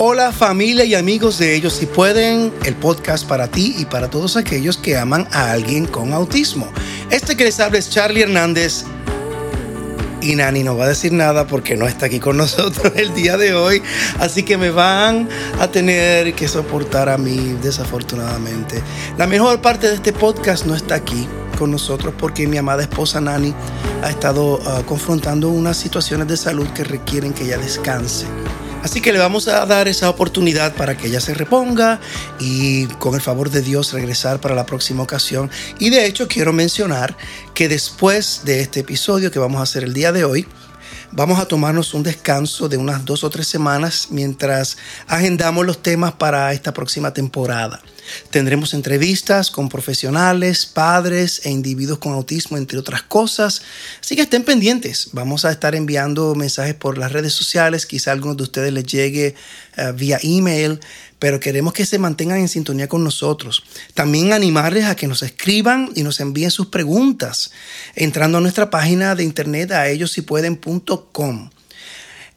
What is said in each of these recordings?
Hola familia y amigos de ellos si pueden, el podcast para ti y para todos aquellos que aman a alguien con autismo. Este que les habla es Charlie Hernández y Nani no va a decir nada porque no está aquí con nosotros el día de hoy, así que me van a tener que soportar a mí desafortunadamente. La mejor parte de este podcast no está aquí con nosotros porque mi amada esposa Nani ha estado uh, confrontando unas situaciones de salud que requieren que ella descanse. Así que le vamos a dar esa oportunidad para que ella se reponga y con el favor de Dios regresar para la próxima ocasión. Y de hecho quiero mencionar que después de este episodio que vamos a hacer el día de hoy, vamos a tomarnos un descanso de unas dos o tres semanas mientras agendamos los temas para esta próxima temporada. Tendremos entrevistas con profesionales, padres e individuos con autismo, entre otras cosas. Así que estén pendientes. Vamos a estar enviando mensajes por las redes sociales. Quizá a algunos de ustedes les llegue uh, vía email pero queremos que se mantengan en sintonía con nosotros. También animarles a que nos escriban y nos envíen sus preguntas entrando a nuestra página de internet a ellossipueden.com.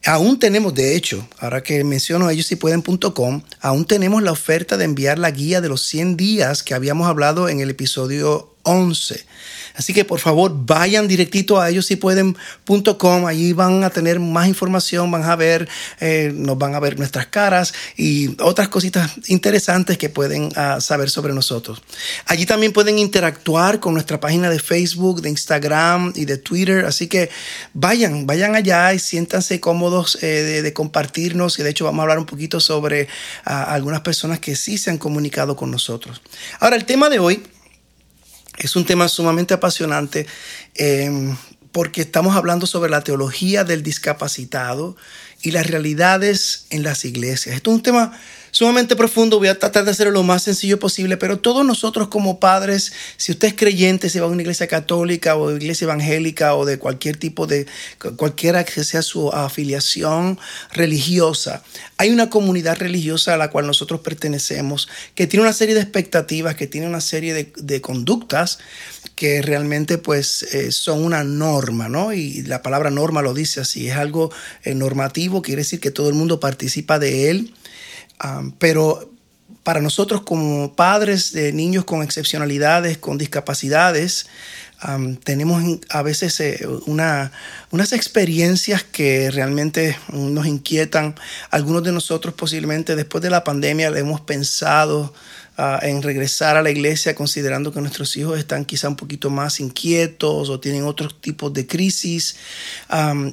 Aún tenemos, de hecho, ahora que menciono ellossipueden.com, aún tenemos la oferta de enviar la guía de los 100 días que habíamos hablado en el episodio 11. Así que por favor vayan directito a ellos si pueden.com, allí van a tener más información, van a ver, eh, nos van a ver nuestras caras y otras cositas interesantes que pueden uh, saber sobre nosotros. Allí también pueden interactuar con nuestra página de Facebook, de Instagram y de Twitter, así que vayan, vayan allá y siéntanse cómodos eh, de, compartirnos y de hecho vamos a hablar un poquito sobre uh, algunas personas que sí se han comunicado con nosotros. Ahora, el tema de hoy es un tema sumamente apasionante eh, porque estamos hablando sobre la teología del discapacitado y las realidades en las iglesias. Esto es un tema sumamente profundo, voy a tratar de hacerlo lo más sencillo posible, pero todos nosotros como padres, si usted es creyente, si va a una iglesia católica o iglesia evangélica o de cualquier tipo de, cualquiera que sea su afiliación religiosa, hay una comunidad religiosa a la cual nosotros pertenecemos que tiene una serie de expectativas, que tiene una serie de, de conductas que realmente pues eh, son una norma, ¿no? Y la palabra norma lo dice así, es algo eh, normativo, quiere decir que todo el mundo participa de él Pero para nosotros como padres de niños con excepcionalidades, con discapacidades, tenemos a veces eh, una, unas experiencias que realmente nos inquietan. Algunos de nosotros posiblemente después de la pandemia le hemos pensado en regresar a la iglesia considerando que nuestros hijos están quizá un poquito más inquietos o tienen otros tipos de crisis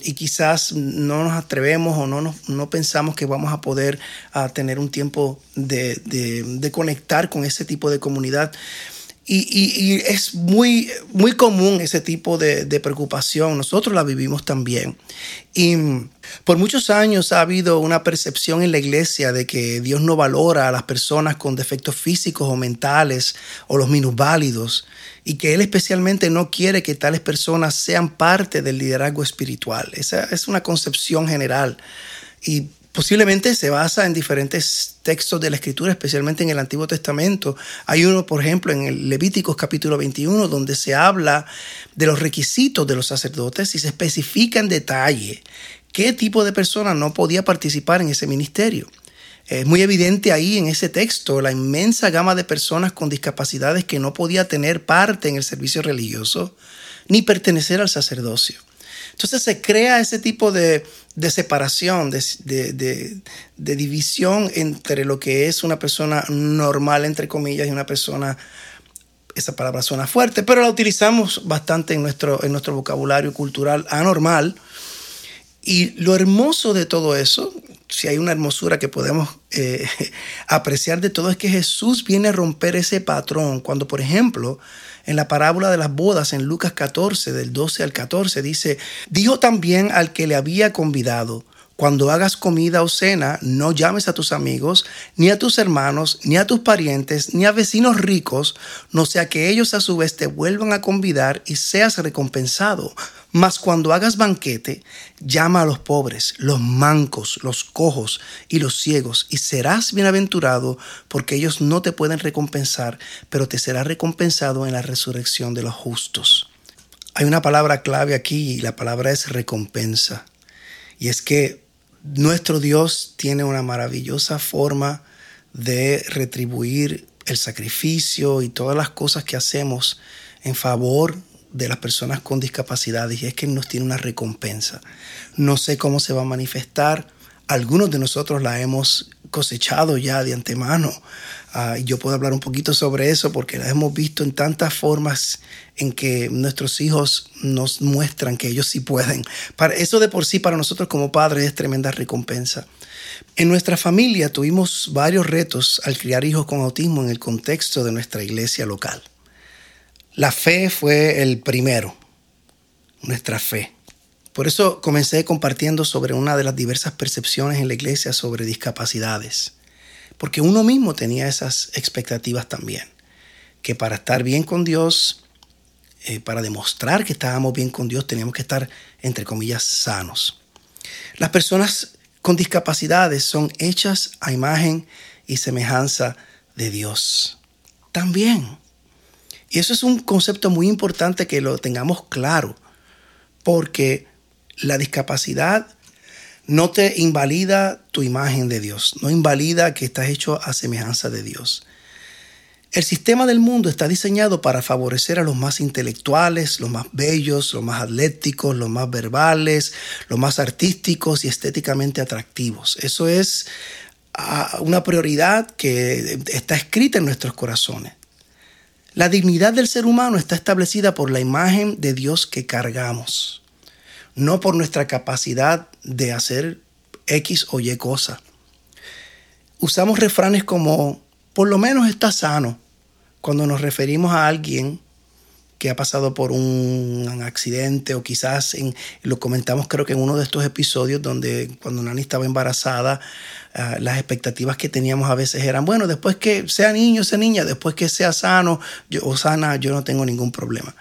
y quizás no nos atrevemos o no, nos, no pensamos que vamos a poder tener un tiempo de, de conectar con ese tipo de comunidad. Y, y, es muy, muy común ese tipo de, de, preocupación. Nosotros la vivimos también. Y por muchos años ha habido una percepción en la iglesia de que Dios no valora a las personas con defectos físicos o mentales o los minusválidos y que Él especialmente no quiere que tales personas sean parte del liderazgo espiritual. Esa es una concepción general. Y posiblemente se basa en diferentes textos de la Escritura, especialmente en el Antiguo Testamento. Hay uno, por ejemplo, en el Levíticos capítulo 21, donde se habla de los requisitos de los sacerdotes y se especifica en detalle qué tipo de persona no podía participar en ese ministerio. Es muy evidente ahí en ese texto la inmensa gama de personas con discapacidades que no podía tener parte en el servicio religioso ni pertenecer al sacerdocio. Entonces se crea ese tipo de, de separación, de, de, de, división entre lo que es una persona normal, entre comillas, y una persona, esa palabra suena fuerte, pero la utilizamos bastante en nuestro, en nuestro vocabulario cultural anormal. Y lo hermoso de todo eso, si hay una hermosura que podemos eh, apreciar de todo, es que Jesús viene a romper ese patrón. Cuando, por ejemplo, en la parábola de las bodas en Lucas 14, del 12 al 14, dice, dijo también al que le había convidado, cuando hagas comida o cena, no llames a tus amigos, ni a tus hermanos, ni a tus parientes, ni a vecinos ricos, no sea que ellos a su vez te vuelvan a convidar y seas recompensado. Mas cuando hagas banquete, llama a los pobres, los mancos, los cojos y los ciegos, y serás bienaventurado, porque ellos no te pueden recompensar, pero te será recompensado en la resurrección de los justos. Hay una palabra clave aquí y la palabra es recompensa. Y es que nuestro Dios tiene una maravillosa forma de retribuir el sacrificio y todas las cosas que hacemos en favor de las personas con discapacidades y es que nos tiene una recompensa. No sé cómo se va a manifestar. Algunos de nosotros la hemos cosechado ya de antemano. Uh, yo puedo hablar un poquito sobre eso porque la hemos visto en tantas formas en que nuestros hijos nos muestran que ellos sí pueden. Para, eso de por sí para nosotros como padres es tremenda recompensa. En nuestra familia tuvimos varios retos al criar hijos con autismo en el contexto de nuestra iglesia local. La fe fue el primero, nuestra fe. Por eso comencé compartiendo sobre una de las diversas percepciones en la iglesia sobre discapacidades. Porque uno mismo tenía esas expectativas también. Que para estar bien con Dios, eh, para demostrar que estábamos bien con Dios, teníamos que estar, entre comillas, sanos. Las personas con discapacidades son hechas a imagen y semejanza de Dios. También. Y eso es un concepto muy importante que lo tengamos claro, porque la discapacidad no te invalida tu imagen de Dios, no invalida que estás hecho a semejanza de Dios. El sistema del mundo está diseñado para favorecer a los más intelectuales, los más bellos, los más atléticos, los más verbales, los más artísticos y estéticamente atractivos. Eso es ah, una prioridad que está escrita en nuestros corazones. La dignidad del ser humano está establecida por la imagen de Dios que cargamos, no por nuestra capacidad de hacer X o Y cosa. Usamos refranes como, por lo menos está sano, cuando nos referimos a alguien que ha pasado por un accidente o quizás en, lo comentamos creo que en uno de estos episodios donde cuando Nani estaba embarazada, ah, las expectativas que teníamos a veces eran, bueno, después que sea niño, sea niña, después que sea sano o sana, yo no tengo ningún problema.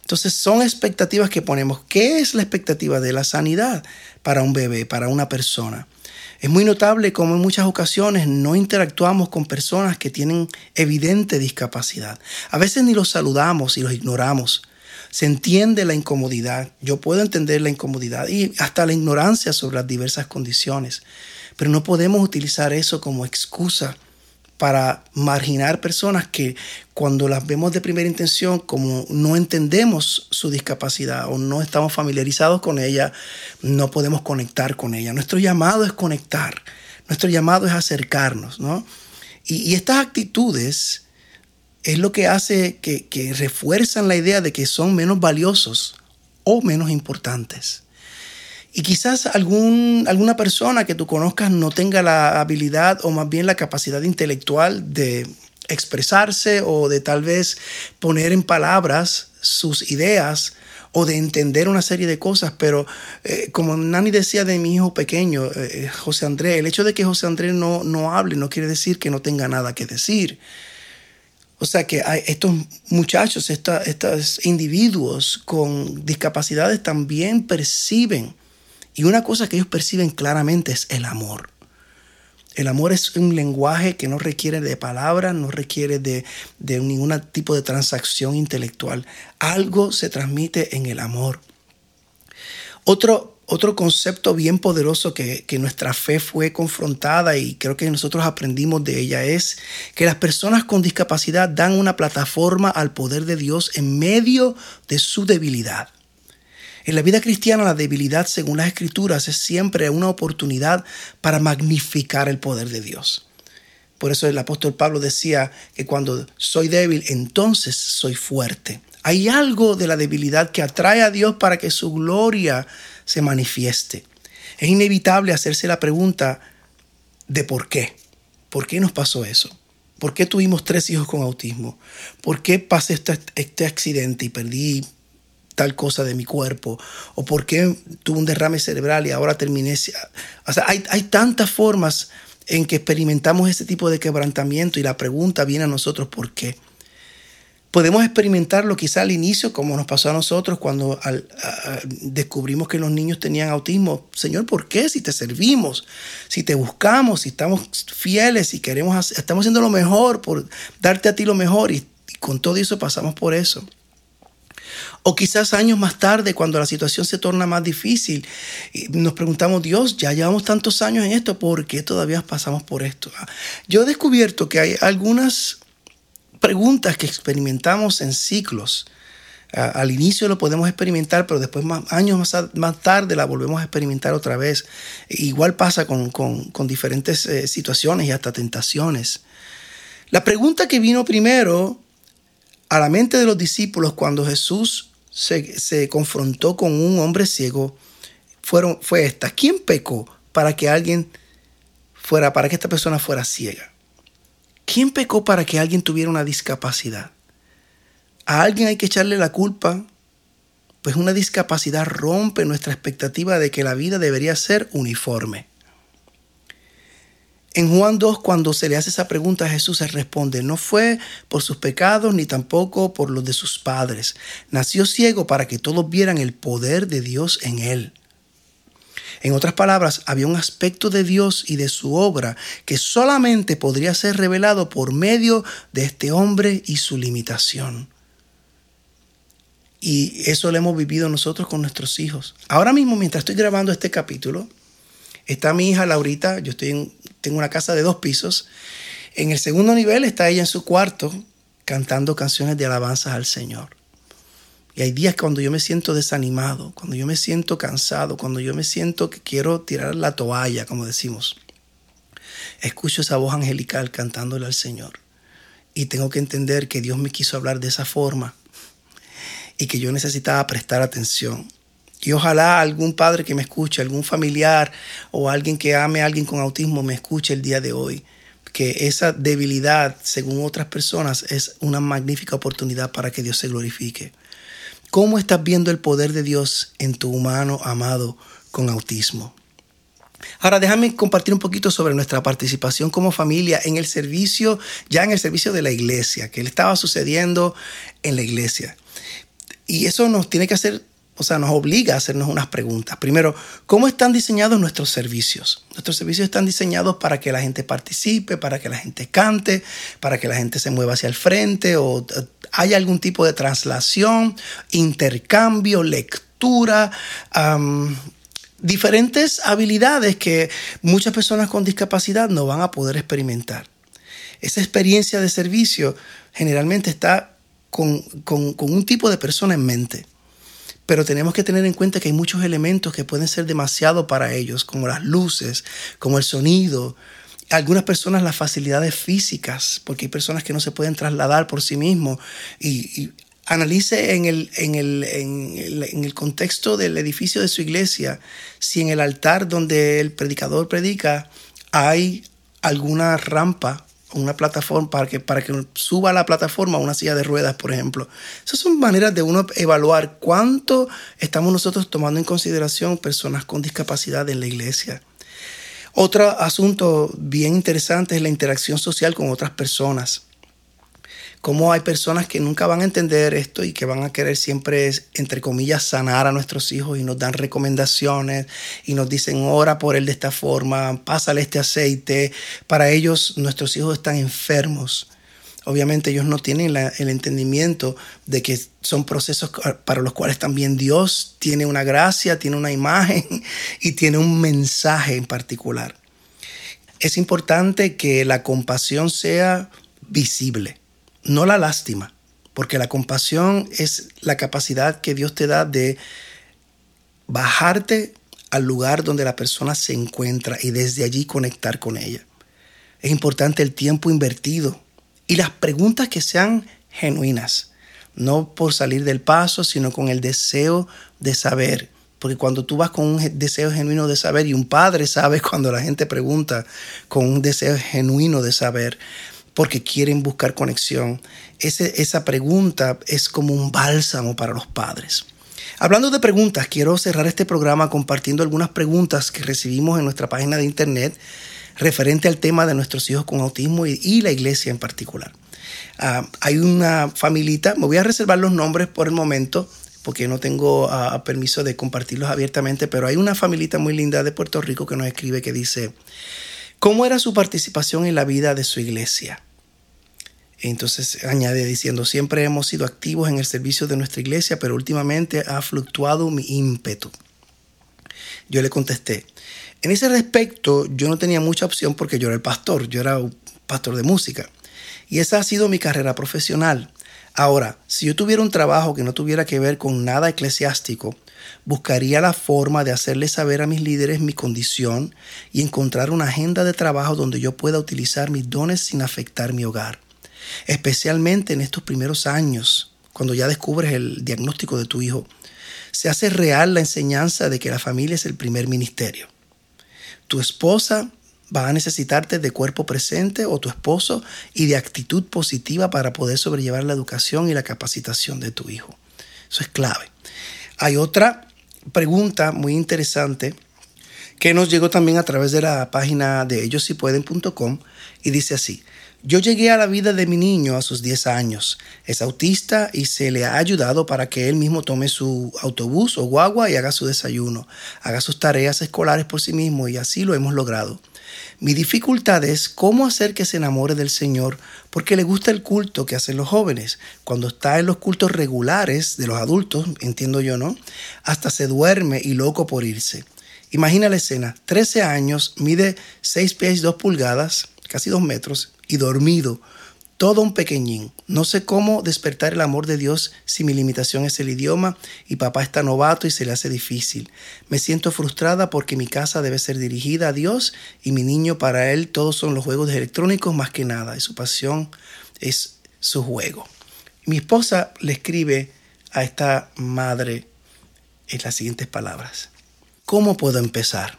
Entonces son expectativas que ponemos. ¿Qué es la expectativa de la sanidad para un bebé, para una persona? Es muy notable cómo en muchas ocasiones no interactuamos con personas que tienen evidente discapacidad. A veces ni los saludamos y los ignoramos. Se entiende la incomodidad. Yo puedo entender la incomodidad y hasta la ignorancia sobre las diversas condiciones. Pero no podemos utilizar eso como excusa para marginar personas que cuando las vemos de primera intención, como no entendemos su discapacidad o no estamos familiarizados con ella, no podemos conectar con ella. Nuestro llamado es conectar, nuestro llamado es acercarnos, ¿no? Y, estas actitudes es lo que hace que, que refuerzan la idea de que son menos valiosos o menos importantes. Y quizás alguna persona que tú conozcas no tenga la habilidad o más bien la capacidad intelectual de expresarse o de tal vez poner en palabras sus ideas o de entender una serie de cosas, pero eh, como Nani decía de mi hijo pequeño, eh, José Andrés, el hecho de que José Andrés no, no hable no quiere decir que no tenga nada que decir. O sea que estos muchachos, estos individuos con discapacidades también perciben y una cosa que ellos perciben claramente es el amor. El amor es un lenguaje que no requiere de palabras, no requiere de, ningún tipo de transacción intelectual. Algo se transmite en el amor. Otro, otro concepto bien poderoso que, que, nuestra fe fue confrontada y creo que nosotros aprendimos de ella es que las personas con discapacidad dan una plataforma al poder de Dios en medio de su debilidad. En la vida cristiana la debilidad, según las escrituras, es siempre una oportunidad para magnificar el poder de Dios. Por eso el apóstol Pablo decía que cuando soy débil, entonces soy fuerte. Hay algo de la debilidad que atrae a Dios para que su gloria se manifieste. Es inevitable hacerse la pregunta de por qué. ¿Por qué nos pasó eso? ¿Por qué tuvimos tres hijos con autismo? ¿Por qué pasé este, este accidente y perdí tal cosa de mi cuerpo, o por qué tuve un derrame cerebral y ahora terminé. O sea, hay, hay tantas formas en que experimentamos ese tipo de quebrantamiento y la pregunta viene a nosotros, ¿por qué? Podemos experimentarlo quizá al inicio, como nos pasó a nosotros cuando descubrimos que los niños tenían autismo. Señor, ¿por qué? Si te servimos, si te buscamos, si estamos fieles, si queremos, estamos haciendo lo mejor por darte a ti lo mejor y con todo eso pasamos por eso. O quizás años más tarde, cuando la situación se torna más difícil, nos preguntamos, Dios, ya llevamos tantos años en esto, ¿por qué todavía pasamos por esto? Ah, yo he descubierto que hay algunas preguntas que experimentamos en ciclos. Al inicio lo podemos experimentar, pero después, más, años más, tarde, la volvemos a experimentar otra vez. Igual pasa con, diferentes eh, situaciones y hasta tentaciones. La pregunta que vino primero a la mente de los discípulos cuando Jesús se, confrontó con un hombre ciego fueron, fue esta. ¿Quién pecó para que alguien fuera, para que esta persona fuera ciega? ¿Quién pecó para que alguien tuviera una discapacidad? A alguien hay que echarle la culpa, pues una discapacidad rompe nuestra expectativa de que la vida debería ser uniforme. En Juan 2, cuando se le hace esa pregunta Jesús, se responde, no fue por sus pecados ni tampoco por los de sus padres. Nació ciego para que todos vieran el poder de Dios en él. En otras palabras, había un aspecto de Dios y de su obra que solamente podría ser revelado por medio de este hombre y su limitación. Y eso lo hemos vivido nosotros con nuestros hijos. Ahora mismo, mientras estoy grabando este capítulo, está mi hija Laurita, yo estoy en tengo una casa de dos pisos. En el segundo nivel está ella en su cuarto cantando canciones de alabanzas al Señor. Y hay días cuando yo me siento desanimado, cuando yo me siento cansado, cuando yo me siento que quiero tirar la toalla, como decimos. Escucho esa voz angelical cantándole al Señor. Y tengo que entender que Dios me quiso hablar de esa forma y que yo necesitaba prestar atención. Y ojalá algún padre que me escuche, algún familiar o alguien que ame a alguien con autismo me escuche el día de hoy. Que esa debilidad, según otras personas, es una magnífica oportunidad para que Dios se glorifique. ¿Cómo estás viendo el poder de Dios en tu humano amado con autismo? Ahora déjame compartir un poquito sobre nuestra participación como familia en el servicio, ya en el servicio de la iglesia, que le estaba sucediendo en la iglesia. Y eso nos tiene que hacer o sea, nos obliga a hacernos unas preguntas. Primero, ¿cómo están diseñados nuestros servicios? Nuestros servicios están diseñados para que la gente participe, para que la gente cante, para que la gente se mueva hacia el frente o eh, haya algún tipo de traslación, intercambio, lectura, diferentes habilidades que muchas personas con discapacidad no van a poder experimentar. Esa experiencia de servicio generalmente está con, con un tipo de persona en mente pero tenemos que tener en cuenta que hay muchos elementos que pueden ser demasiado para ellos, como las luces, como el sonido, algunas personas las facilidades físicas, porque hay personas que no se pueden trasladar por sí mismos. Y, analice en el, en, el, en el contexto del edificio de su iglesia si en el altar donde el predicador predica hay alguna rampa una plataforma para que, para que suba a la plataforma una silla de ruedas, por ejemplo. Esas son maneras de uno evaluar cuánto estamos nosotros tomando en consideración personas con discapacidad en la iglesia. Otro asunto bien interesante es la interacción social con otras personas cómo hay personas que nunca van a entender esto y que van a querer siempre, entre comillas, sanar a nuestros hijos y nos dan recomendaciones y nos dicen, ora por él de esta forma, pásale este aceite. Para ellos, nuestros hijos están enfermos. Obviamente ellos no tienen el entendimiento de que son procesos para los cuales también Dios tiene una gracia, tiene una imagen y tiene un mensaje en particular. Es importante que la compasión sea visible no la lástima, porque la compasión es la capacidad que Dios te da de bajarte al lugar donde la persona se encuentra y desde allí conectar con ella. Es importante el tiempo invertido y las preguntas que sean genuinas, no por salir del paso, sino con el deseo de saber. Porque cuando tú vas con un deseo genuino de saber, y un padre sabe cuando la gente pregunta con un deseo genuino de saber, porque quieren buscar conexión. esa pregunta es como un bálsamo para los padres. Hablando de preguntas, quiero cerrar este programa compartiendo algunas preguntas que recibimos en nuestra página de internet referente al tema de nuestros hijos con autismo y, la iglesia en particular. Ah, hay una familita, me voy a reservar los nombres por el momento porque no tengo ah, permiso de compartirlos abiertamente, pero hay una familita muy linda de Puerto Rico que nos escribe que dice, ¿Cómo era su participación en la vida de su iglesia? Entonces añade diciendo, siempre hemos sido activos en el servicio de nuestra iglesia, pero últimamente ha fluctuado mi ímpetu. Yo le contesté, en ese respecto yo no tenía mucha opción porque yo era el pastor, yo era un pastor de música. Y esa ha sido mi carrera profesional. Ahora, si yo tuviera un trabajo que no tuviera que ver con nada eclesiástico, buscaría la forma de hacerle saber a mis líderes mi condición y encontrar una agenda de trabajo donde yo pueda utilizar mis dones sin afectar mi hogar. Especialmente en estos primeros años, cuando ya descubres el diagnóstico de tu hijo, se hace real la enseñanza de que la familia es el primer ministerio. Tu esposa va a necesitarte de cuerpo presente o tu esposo y de actitud positiva para poder sobrellevar la educación y la capacitación de tu hijo. Eso es clave. Hay otra pregunta muy interesante que nos llegó también a través de la página de ellossipueden.com y dice así, yo llegué a la vida de mi niño a sus 10 años. Es autista y se le ha ayudado para que él mismo tome su autobús o guagua y haga su desayuno, haga sus tareas escolares por sí mismo y así lo hemos logrado. Mi dificultad es cómo hacer que se enamore del Señor porque le gusta el culto que hacen los jóvenes. Cuando está en los cultos regulares de los adultos, entiendo yo, ¿no? Hasta se duerme y loco por irse. Imagina la escena, 13 años, mide 6 pies 2 pulgadas, casi 2 metros, y dormido, todo un pequeñín. No sé cómo despertar el amor de Dios si mi limitación es el idioma y papá está novato y se le hace difícil. Me siento frustrada porque mi casa debe ser dirigida a Dios y mi niño para él todos son los juegos electrónicos más que nada y su pasión es su juego. Mi esposa le escribe a esta madre en las siguientes palabras. ¿Cómo puedo empezar?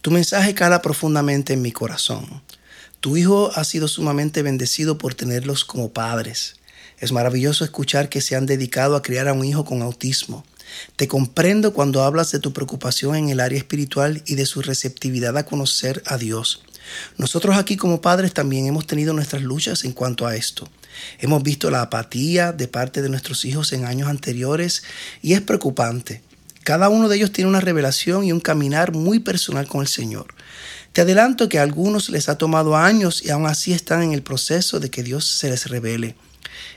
Tu mensaje cala profundamente en mi corazón. Tu hijo ha sido sumamente bendecido por tenerlos como padres. Es maravilloso escuchar que se han dedicado a criar a un hijo con autismo. Te comprendo cuando hablas de tu preocupación en el área espiritual y de su receptividad a conocer a Dios. Nosotros aquí como padres también hemos tenido nuestras luchas en cuanto a esto. Hemos visto la apatía de parte de nuestros hijos en años anteriores y es preocupante. Cada uno de ellos tiene una revelación y un caminar muy personal con el Señor. Te adelanto que a algunos les ha tomado años y aún así están en el proceso de que Dios se les revele.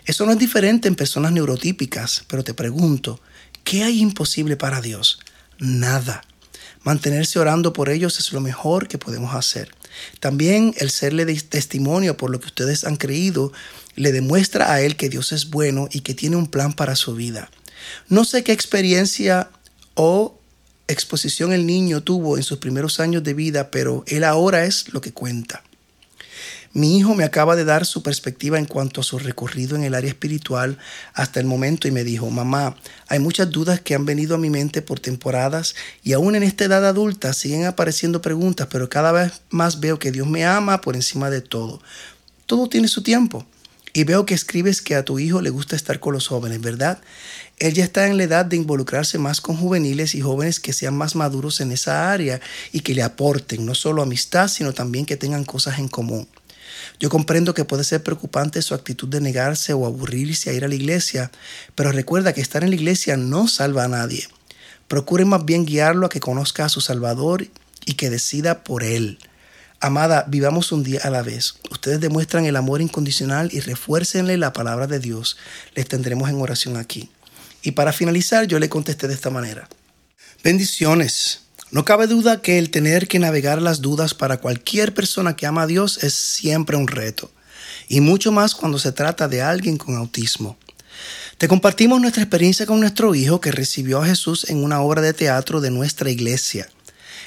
Eso no es diferente en personas neurotípicas, pero te pregunto, ¿qué hay imposible para Dios? Nada. Mantenerse orando por ellos es lo mejor que podemos hacer. También el serle testimonio por lo que ustedes han creído le demuestra a Él que Dios es bueno y que tiene un plan para su vida. No sé qué experiencia o exposición el niño tuvo en sus primeros años de vida, pero él ahora es lo que cuenta. Mi hijo me acaba de dar su perspectiva en cuanto a su recorrido en el área espiritual hasta el momento y me dijo, mamá, hay muchas dudas que han venido a mi mente por temporadas y aún en esta edad adulta siguen apareciendo preguntas, pero cada vez más veo que Dios me ama por encima de todo. Todo tiene su tiempo. Y veo que escribes que a tu hijo le gusta estar con los jóvenes, ¿verdad? Él ya está en la edad de involucrarse más con juveniles y jóvenes que sean más maduros en esa área y que le aporten no solo amistad, sino también que tengan cosas en común. Yo comprendo que puede ser preocupante su actitud de negarse o aburrirse a ir a la iglesia, pero recuerda que estar en la iglesia no salva a nadie. Procure más bien guiarlo a que conozca a su Salvador y que decida por él. Amada, vivamos un día a la vez. Ustedes demuestran el amor incondicional y refuércenle la palabra de Dios. Les tendremos en oración aquí. Y para finalizar, yo le contesté de esta manera. Bendiciones. No cabe duda que el tener que navegar las dudas para cualquier persona que ama a Dios es siempre un reto. Y mucho más cuando se trata de alguien con autismo. Te compartimos nuestra experiencia con nuestro hijo que recibió a Jesús en una obra de teatro de nuestra iglesia.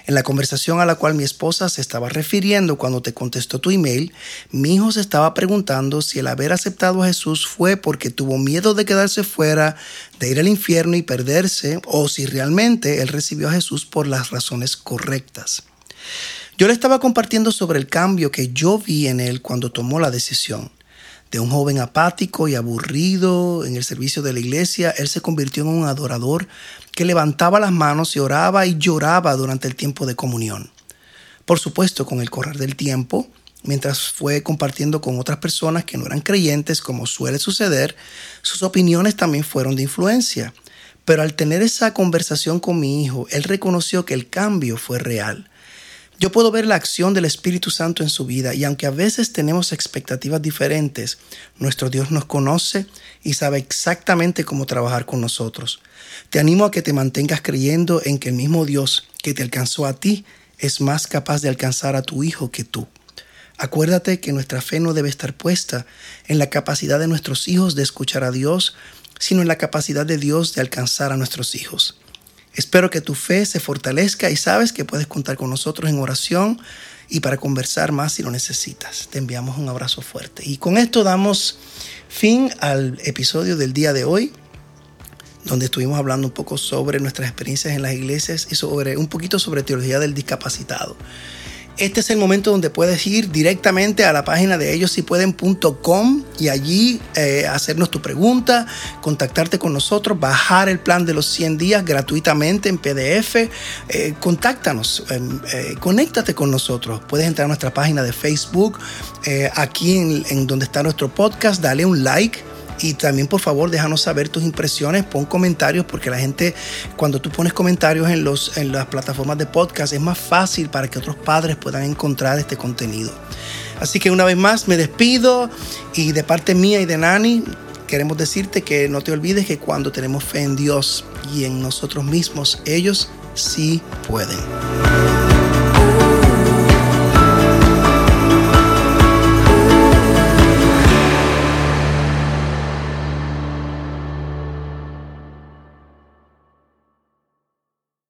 En la conversación a la cual mi esposa se estaba refiriendo cuando te contestó tu email, mi hijo se estaba preguntando si el haber aceptado a Jesús fue porque tuvo miedo de quedarse fuera, de ir al infierno y perderse, o si realmente él recibió a Jesús por las razones correctas. Yo le estaba compartiendo sobre el cambio que yo vi en él cuando tomó la decisión. De un joven apático y aburrido en el servicio de la iglesia, él se convirtió en un adorador que levantaba las manos y oraba y lloraba durante el tiempo de comunión. Por supuesto, con el correr del tiempo, mientras fue compartiendo con otras personas que no eran creyentes, como suele suceder, sus opiniones también fueron de influencia. Pero al tener esa conversación con mi hijo, él reconoció que el cambio fue real. Yo puedo ver la acción del Espíritu Santo en su vida y aunque a veces tenemos expectativas diferentes, nuestro Dios nos conoce y sabe exactamente cómo trabajar con nosotros. Te animo a que te mantengas creyendo en que el mismo Dios que te alcanzó a ti es más capaz de alcanzar a tu hijo que tú. Acuérdate que nuestra fe no debe estar puesta en la capacidad de nuestros hijos de escuchar a Dios, sino en la capacidad de Dios de alcanzar a nuestros hijos. Espero que tu fe se fortalezca y sabes que puedes contar con nosotros en oración y para conversar más si lo necesitas. Te enviamos un abrazo fuerte. Y con esto damos fin al episodio del día de hoy, donde estuvimos hablando un poco sobre nuestras experiencias en las iglesias y sobre un poquito sobre teología del discapacitado este es el momento donde puedes ir directamente a la página de ellos si y allí eh, hacernos tu pregunta, contactarte con nosotros, bajar el plan de los 100 días gratuitamente en PDF. Eh, contáctanos, em, eh, conéctate con nosotros. Puedes entrar a nuestra página de Facebook, aquí en, en donde está nuestro podcast, dale un like y también por favor déjanos saber tus impresiones, pon comentarios porque la gente cuando tú pones comentarios en, los, en las plataformas de podcast es más fácil para que otros padres puedan encontrar este contenido. Así que una vez más me despido y de parte mía y de Nani queremos decirte que no te olvides que cuando tenemos fe en Dios y en nosotros mismos, ellos sí pueden.